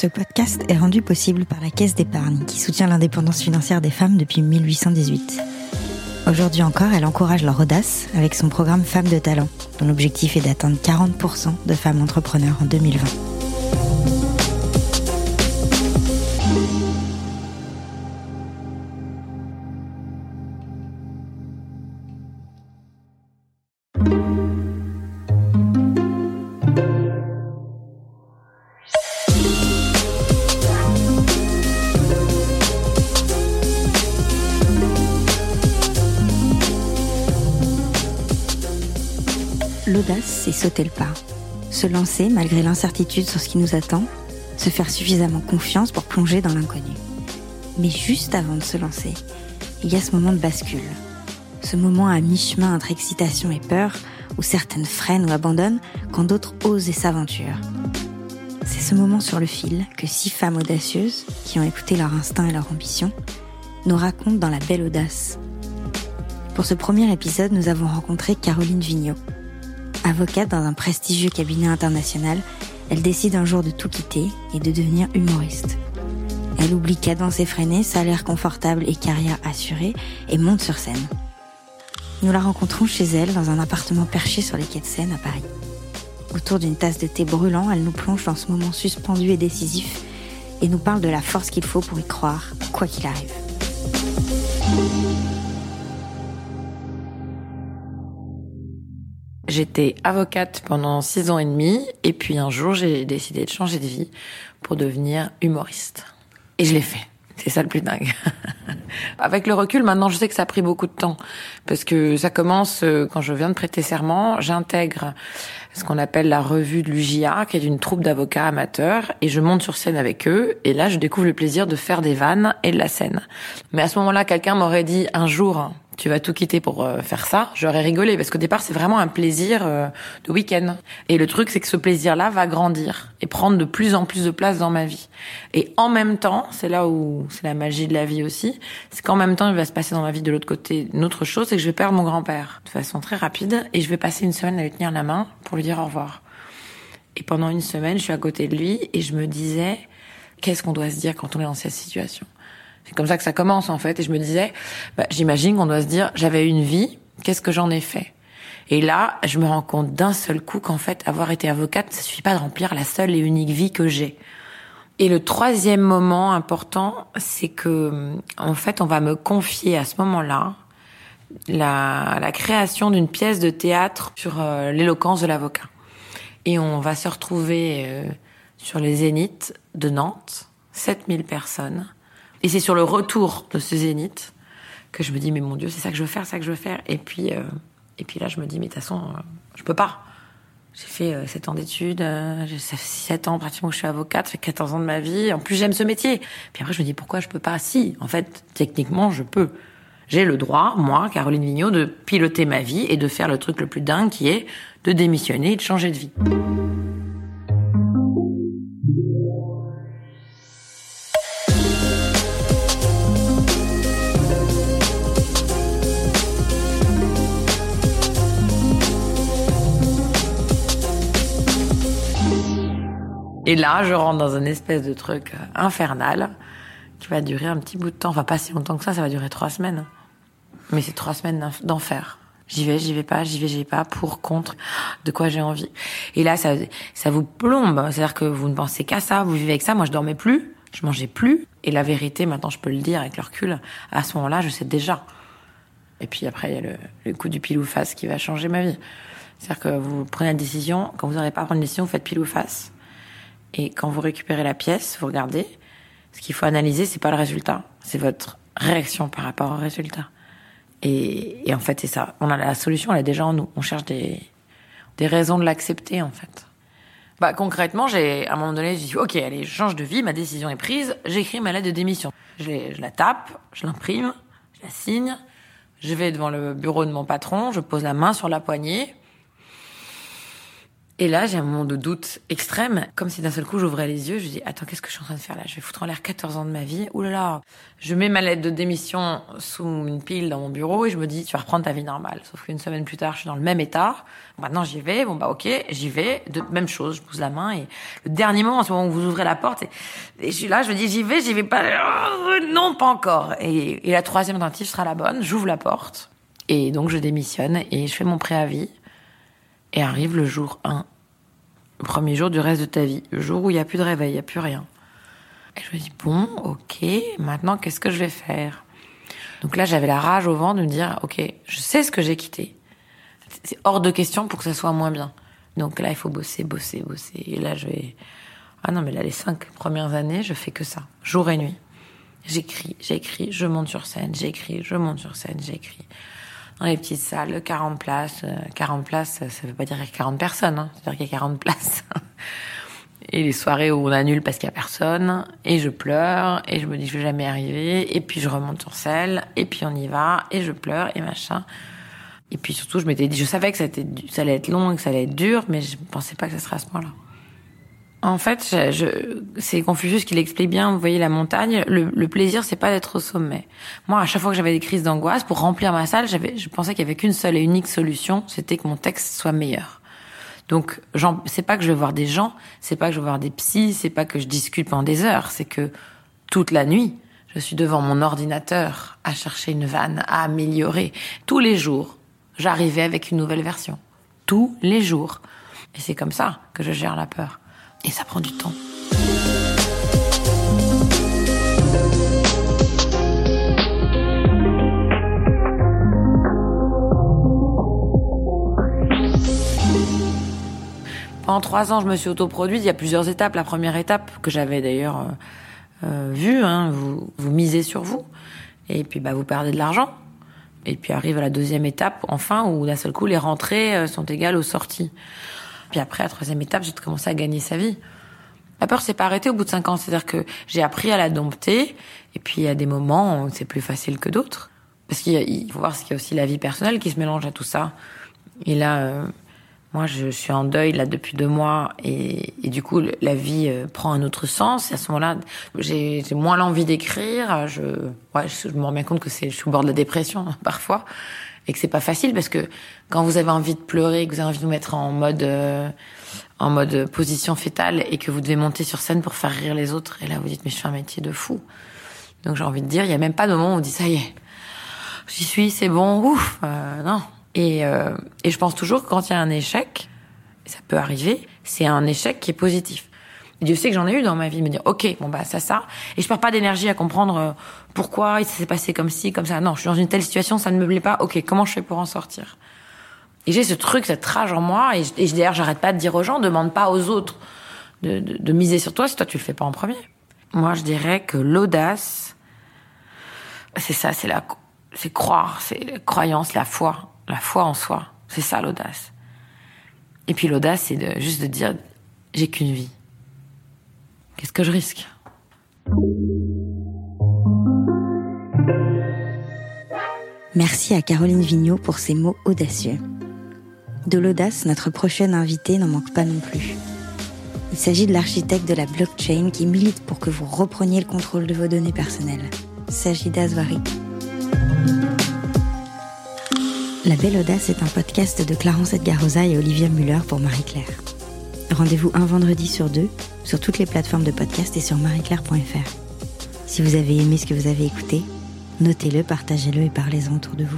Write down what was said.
Ce podcast est rendu possible par la Caisse d'épargne qui soutient l'indépendance financière des femmes depuis 1818. Aujourd'hui encore, elle encourage leur audace avec son programme Femmes de talent, dont l'objectif est d'atteindre 40% de femmes entrepreneurs en 2020. L'audace, c'est sauter le pas. Se lancer malgré l'incertitude sur ce qui nous attend, se faire suffisamment confiance pour plonger dans l'inconnu. Mais juste avant de se lancer, il y a ce moment de bascule. Ce moment à mi-chemin entre excitation et peur, où certaines freinent ou abandonnent, quand d'autres osent et s'aventurent. C'est ce moment sur le fil que six femmes audacieuses, qui ont écouté leur instinct et leur ambition, nous racontent dans la belle audace. Pour ce premier épisode, nous avons rencontré Caroline Vigneault, Avocate dans un prestigieux cabinet international, elle décide un jour de tout quitter et de devenir humoriste. Elle oublie cadence effrénée, salaire confortable et carrière assurée et monte sur scène. Nous la rencontrons chez elle dans un appartement perché sur les quais de Seine à Paris. Autour d'une tasse de thé brûlant, elle nous plonge dans ce moment suspendu et décisif et nous parle de la force qu'il faut pour y croire, quoi qu'il arrive. J'étais avocate pendant six ans et demi, et puis un jour j'ai décidé de changer de vie pour devenir humoriste. Et je l'ai fait. C'est ça le plus dingue. Avec le recul, maintenant, je sais que ça a pris beaucoup de temps. Parce que ça commence euh, quand je viens de prêter serment, j'intègre ce qu'on appelle la revue de l'UJA, qui est une troupe d'avocats amateurs, et je monte sur scène avec eux, et là, je découvre le plaisir de faire des vannes et de la scène. Mais à ce moment-là, quelqu'un m'aurait dit un jour, tu vas tout quitter pour euh, faire ça, j'aurais rigolé parce qu'au départ c'est vraiment un plaisir euh, de week-end. Et le truc c'est que ce plaisir-là va grandir et prendre de plus en plus de place dans ma vie. Et en même temps, c'est là où c'est la magie de la vie aussi, c'est qu'en même temps il va se passer dans ma vie de l'autre côté une autre chose, c'est que je vais perdre mon grand-père de façon très rapide et je vais passer une semaine à lui tenir la main pour lui dire au revoir. Et pendant une semaine, je suis à côté de lui et je me disais qu'est-ce qu'on doit se dire quand on est dans cette situation? C'est comme ça que ça commence en fait. Et je me disais, bah, j'imagine qu'on doit se dire, j'avais une vie, qu'est-ce que j'en ai fait? Et là, je me rends compte d'un seul coup qu'en fait, avoir été avocate, ça suffit pas de remplir la seule et unique vie que j'ai. Et le troisième moment important, c'est que en fait, on va me confier à ce moment-là la, la création d'une pièce de théâtre sur euh, l'éloquence de l'avocat. Et on va se retrouver euh, sur les zéniths de Nantes, 7000 personnes et c'est sur le retour de ce zénith que je me dis, mais mon Dieu, c'est ça que je veux faire, ça que je veux faire. Et puis, euh, et puis là, je me dis, mais de toute façon, euh, je peux pas. J'ai fait euh, 7 ans d'études, euh, j'ai 7 ans pratiquement que je suis avocate, ça fait 14 ans de ma vie. En plus, j'aime ce métier. Puis après, je me dis, pourquoi je peux pas? Si, en fait, techniquement, je peux. J'ai le droit, moi, Caroline Vigneault, de piloter ma vie et de faire le truc le plus dingue qui est de démissionner et de changer de vie. Et là, je rentre dans un espèce de truc euh, infernal qui va durer un petit bout de temps. Enfin, pas si longtemps que ça, ça va durer trois semaines. Mais c'est trois semaines d'enfer. J'y vais, j'y vais pas, j'y vais, j'y vais pas, pour, contre, de quoi j'ai envie. Et là, ça, ça vous plombe. C'est-à-dire que vous ne pensez qu'à ça, vous vivez avec ça. Moi, je dormais plus, je mangeais plus. Et la vérité, maintenant, je peux le dire avec le recul, à ce moment-là, je sais déjà. Et puis après, il y a le, le coup du pile ou face qui va changer ma vie. C'est-à-dire que vous prenez la décision, quand vous n'aurez pas à prendre une décision, vous faites pile ou face. Et quand vous récupérez la pièce, vous regardez, ce qu'il faut analyser, c'est pas le résultat, c'est votre réaction par rapport au résultat. Et, en fait, c'est ça. On a la solution, elle est déjà en nous. On cherche des, des raisons de l'accepter, en fait. Bah, concrètement, j'ai, à un moment donné, j'ai dit, OK, allez, je change de vie, ma décision est prise, j'écris ma lettre de démission. Je la tape, je l'imprime, je la signe, je vais devant le bureau de mon patron, je pose la main sur la poignée, Et là, j'ai un moment de doute extrême, comme si d'un seul coup j'ouvrais les yeux, je dis attends, qu'est-ce que je suis en train de faire là? Je vais foutre en l'air 14 ans de ma vie. Ouh là là. Je mets ma lettre de démission sous une pile dans mon bureau et je me dis tu vas reprendre ta vie normale. Sauf qu'une semaine plus tard, je suis dans le même état. Maintenant, j'y vais. Bon bah OK, j'y vais. De même chose, je pose la main et le dernier moment, en ce moment où vous ouvrez la porte, et, je suis là, je me dis j'y vais, j'y vais pas. Oh, non, pas encore. Et, et la troisième tentative sera la bonne. J'ouvre la porte et donc je démissionne et je fais mon préavis. Et arrive le jour 1, le premier jour du reste de ta vie, le jour où il n'y a plus de réveil, il n'y a plus rien. Et je me dis, bon, ok, maintenant qu'est-ce que je vais faire? Donc là, j'avais la rage au vent de me dire, ok, je sais ce que j'ai quitté. C'est hors de question pour que ça soit moins bien. Donc là, il faut bosser, bosser, bosser. Et là, je vais... Ah non, mais là, les cinq premières années, je fais que ça, jour et nuit. J'écris, j'écris, je monte sur scène, j'écris, je monte sur scène, j'écris dans les petites salles, 40 places. 40 euh, places, ça veut pas dire qu'il y a 40 personnes, hein. ça veut dire qu'il y a 40 places. et les soirées où on annule parce qu'il y a personne, et je pleure, et je me dis que je vais jamais arriver, et puis je remonte sur scène, et puis on y va, et je pleure, et machin. Et puis surtout, je m'étais dit, je savais que ça, ça allait être long et que ça allait être dur, mais je pensais pas que ça serait à ce point-là. En fait, je, je, c'est Confucius qui l'explique bien. Vous voyez la montagne. Le, le plaisir, c'est pas d'être au sommet. Moi, à chaque fois que j'avais des crises d'angoisse, pour remplir ma salle, j'avais, je pensais qu'il y avait qu'une seule et unique solution, c'était que mon texte soit meilleur. Donc, c'est pas que je vais voir des gens, c'est pas que je vais voir des psys, c'est pas que je discute pendant des heures, c'est que toute la nuit, je suis devant mon ordinateur à chercher une vanne, à améliorer. Tous les jours, j'arrivais avec une nouvelle version. Tous les jours. Et c'est comme ça que je gère la peur. Et ça prend du temps. Pendant trois ans, je me suis autoproduite. Il y a plusieurs étapes. La première étape, que j'avais d'ailleurs euh, euh vue, hein, vous, vous misez sur vous. Et puis, bah, vous perdez de l'argent. Et puis arrive la deuxième étape, enfin, où d'un seul coup, les rentrées euh, sont égales aux sorties. Puis après, la troisième étape, j'ai commencé à gagner sa vie. La peur s'est pas arrêtée au bout de cinq ans. C'est-à-dire que j'ai appris à la dompter. Et puis, il y a des moments où c'est plus facile que d'autres. Parce qu'il faut voir qu'il y a aussi la vie personnelle qui se mélange à tout ça. Et là, euh, moi, je suis en deuil là depuis deux mois. Et, et du coup, la vie euh, prend un autre sens. Et à ce moment-là, j'ai moins l'envie d'écrire. Je, ouais, je, me rends bien compte que c'est, je suis au bord de la dépression parfois et que c'est pas facile parce que quand vous avez envie de pleurer, que vous avez envie de vous mettre en mode euh, en mode position fétale et que vous devez monter sur scène pour faire rire les autres et là vous dites mais je fais un métier de fou. Donc j'ai envie de dire il y a même pas de moment où on dit ça y est, j'y suis, c'est bon, ouf, euh, non. Et euh, et je pense toujours que quand il y a un échec, ça peut arriver, c'est un échec qui est positif. Dieu sait que j'en ai eu dans ma vie, me dire ok, bon bah ça ça, et je perds pas d'énergie à comprendre euh, pourquoi ça s'est passé comme ci, comme ça. Non, je suis dans une telle situation, ça ne me plaît pas. Ok, comment je fais pour en sortir? Et j'ai ce truc, cette rage en moi, et, et d'ailleurs j'arrête pas de dire aux gens, demande pas aux autres de, de, de, miser sur toi si toi tu le fais pas en premier. Moi je dirais que l'audace, c'est ça, c'est la, c'est croire, c'est la croyance, la foi, la foi en soi. C'est ça l'audace. Et puis l'audace, c'est juste de dire j'ai qu'une vie Qu'est-ce que je risque? Merci à Caroline Vigneault pour ses mots audacieux. De l'audace, notre prochaine invitée n'en manque pas non plus. Il s'agit de l'architecte de la blockchain qui milite pour que vous repreniez le contrôle de vos données personnelles. Sajida Zouari. La Belle Audace est un podcast de Clarence Edgarosa et Olivia Muller pour Marie-Claire. Rendez-vous un vendredi sur deux sur toutes les plateformes de podcast et sur marieclaire.fr. Si vous avez aimé ce que vous avez écouté, notez-le, partagez-le et parlez-en autour de vous.